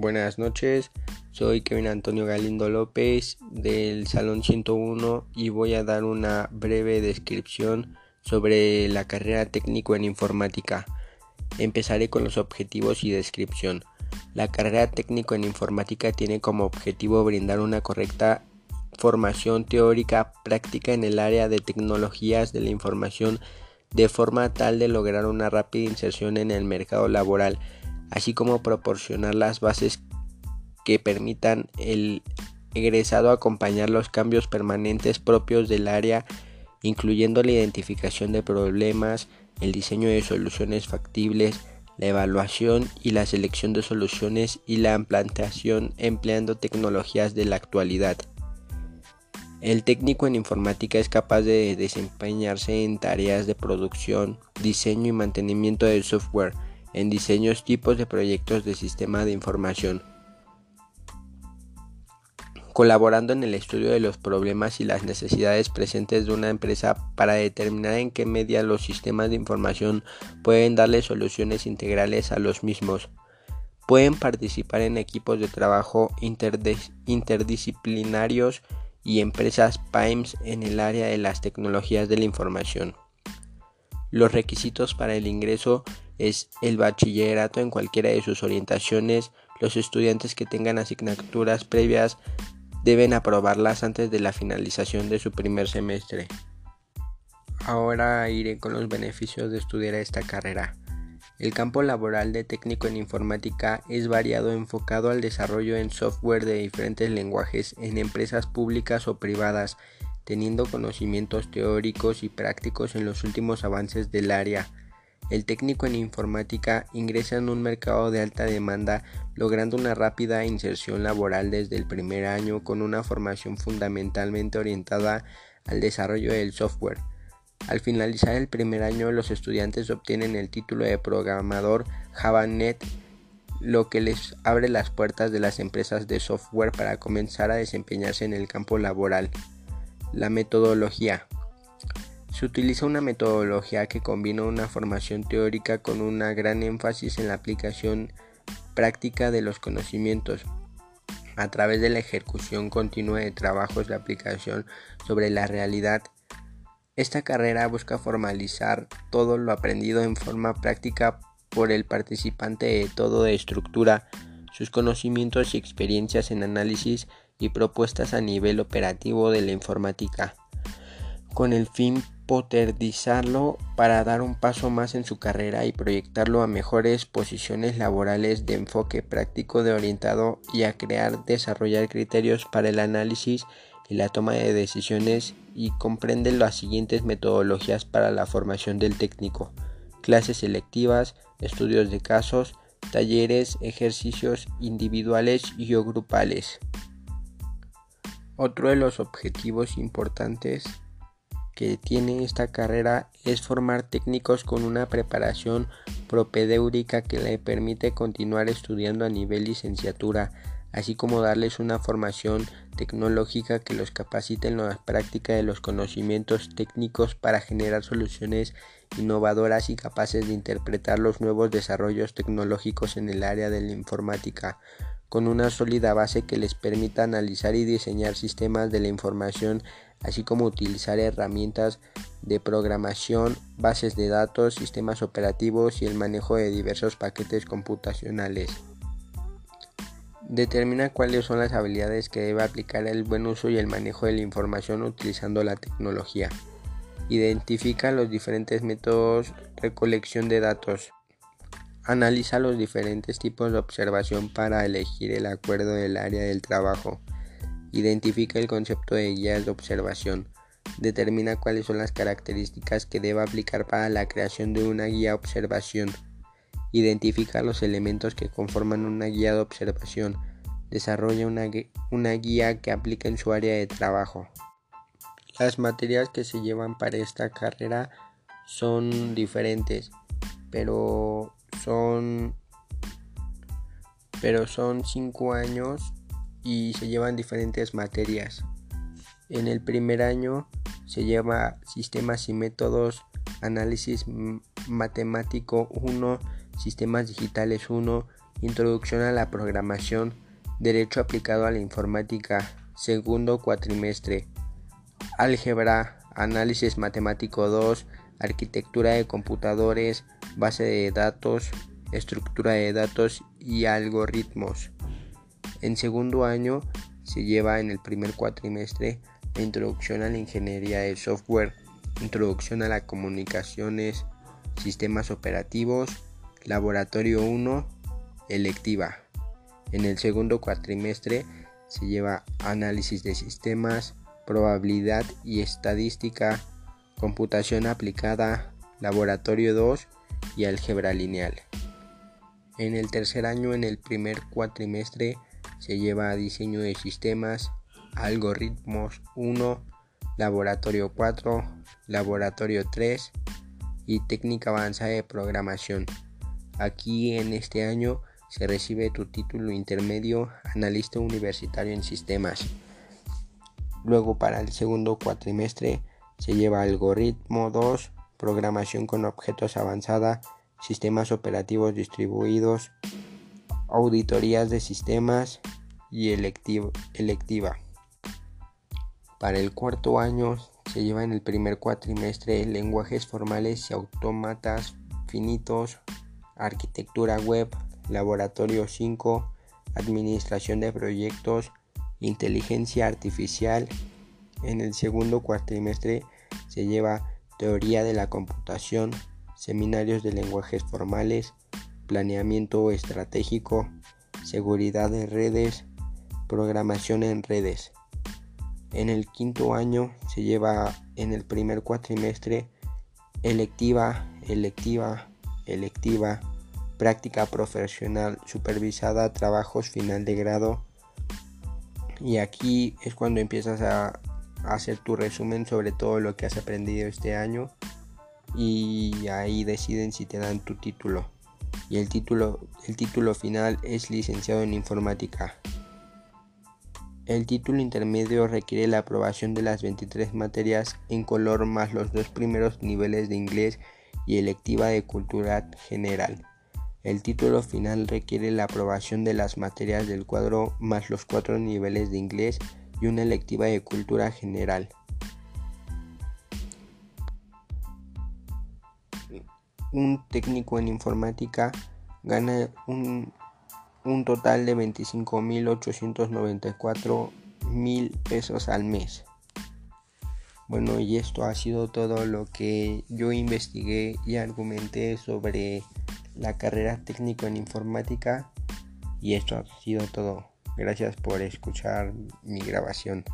Buenas noches, soy Kevin Antonio Galindo López del Salón 101 y voy a dar una breve descripción sobre la carrera técnico en informática. Empezaré con los objetivos y descripción. La carrera técnico en informática tiene como objetivo brindar una correcta formación teórica práctica en el área de tecnologías de la información de forma tal de lograr una rápida inserción en el mercado laboral así como proporcionar las bases que permitan el egresado acompañar los cambios permanentes propios del área, incluyendo la identificación de problemas, el diseño de soluciones factibles, la evaluación y la selección de soluciones y la implantación empleando tecnologías de la actualidad. El técnico en informática es capaz de desempeñarse en tareas de producción, diseño y mantenimiento del software, en diseños tipos de proyectos de sistema de información, colaborando en el estudio de los problemas y las necesidades presentes de una empresa para determinar en qué medida los sistemas de información pueden darle soluciones integrales a los mismos. Pueden participar en equipos de trabajo interdisciplinarios y empresas PIMES en el área de las tecnologías de la información. Los requisitos para el ingreso es el bachillerato en cualquiera de sus orientaciones. Los estudiantes que tengan asignaturas previas deben aprobarlas antes de la finalización de su primer semestre. Ahora iré con los beneficios de estudiar esta carrera. El campo laboral de técnico en informática es variado enfocado al desarrollo en software de diferentes lenguajes en empresas públicas o privadas, teniendo conocimientos teóricos y prácticos en los últimos avances del área. El técnico en informática ingresa en un mercado de alta demanda logrando una rápida inserción laboral desde el primer año con una formación fundamentalmente orientada al desarrollo del software. Al finalizar el primer año los estudiantes obtienen el título de programador JavaNet lo que les abre las puertas de las empresas de software para comenzar a desempeñarse en el campo laboral. La metodología. Se utiliza una metodología que combina una formación teórica con una gran énfasis en la aplicación práctica de los conocimientos a través de la ejecución continua de trabajos de aplicación sobre la realidad. Esta carrera busca formalizar todo lo aprendido en forma práctica por el participante de todo de estructura, sus conocimientos y experiencias en análisis y propuestas a nivel operativo de la informática, con el fin poterdizarlo para dar un paso más en su carrera y proyectarlo a mejores posiciones laborales de enfoque práctico de orientado y a crear, desarrollar criterios para el análisis y la toma de decisiones y comprende las siguientes metodologías para la formación del técnico, clases selectivas, estudios de casos, talleres, ejercicios individuales y o grupales. Otro de los objetivos importantes que tiene esta carrera es formar técnicos con una preparación propedéutica que le permite continuar estudiando a nivel licenciatura, así como darles una formación tecnológica que los capacite en la práctica de los conocimientos técnicos para generar soluciones innovadoras y capaces de interpretar los nuevos desarrollos tecnológicos en el área de la informática, con una sólida base que les permita analizar y diseñar sistemas de la información así como utilizar herramientas de programación, bases de datos, sistemas operativos y el manejo de diversos paquetes computacionales. Determina cuáles son las habilidades que debe aplicar el buen uso y el manejo de la información utilizando la tecnología. Identifica los diferentes métodos de recolección de datos. Analiza los diferentes tipos de observación para elegir el acuerdo del área del trabajo. Identifica el concepto de guías de observación. Determina cuáles son las características que debe aplicar para la creación de una guía de observación. Identifica los elementos que conforman una guía de observación. Desarrolla una, una guía que aplique en su área de trabajo. Las materias que se llevan para esta carrera son diferentes, pero son pero son cinco años y se llevan diferentes materias. En el primer año se lleva sistemas y métodos, análisis matemático 1, sistemas digitales 1, Introducción a la programación, Derecho aplicado a la informática, segundo cuatrimestre, Álgebra, Análisis matemático 2, Arquitectura de computadores, Base de datos, Estructura de datos y algoritmos. En segundo año se lleva en el primer cuatrimestre la introducción a la ingeniería de software, introducción a las comunicaciones, sistemas operativos, laboratorio 1, electiva. En el segundo cuatrimestre se lleva análisis de sistemas, probabilidad y estadística, computación aplicada, laboratorio 2 y álgebra lineal. En el tercer año, en el primer cuatrimestre, se lleva diseño de sistemas, algoritmos 1, laboratorio 4, laboratorio 3 y técnica avanzada de programación. Aquí en este año se recibe tu título intermedio analista universitario en sistemas. Luego para el segundo cuatrimestre se lleva algoritmo 2, programación con objetos avanzada, sistemas operativos distribuidos, auditorías de sistemas y electiva. Para el cuarto año se lleva en el primer cuatrimestre lenguajes formales y autómatas finitos, arquitectura web, laboratorio 5, administración de proyectos, inteligencia artificial. En el segundo cuatrimestre se lleva teoría de la computación, seminarios de lenguajes formales, planeamiento estratégico, seguridad de redes, programación en redes. En el quinto año se lleva en el primer cuatrimestre electiva, electiva, electiva, práctica profesional supervisada, trabajos final de grado. Y aquí es cuando empiezas a, hacer tu resumen sobre todo lo que has aprendido este año y ahí deciden si te dan tu título. Y el título, el título final es licenciado en informática. El título intermedio requiere la aprobación de las 23 materias en color más los dos primeros niveles de inglés y electiva de cultura general. El título final requiere la aprobación de las materias del cuadro más los cuatro niveles de inglés y una electiva de cultura general. Un técnico en informática gana un, un total de 25.894 mil pesos al mes. Bueno, y esto ha sido todo lo que yo investigué y argumenté sobre la carrera técnico en informática y esto ha sido todo. Gracias por escuchar mi grabación.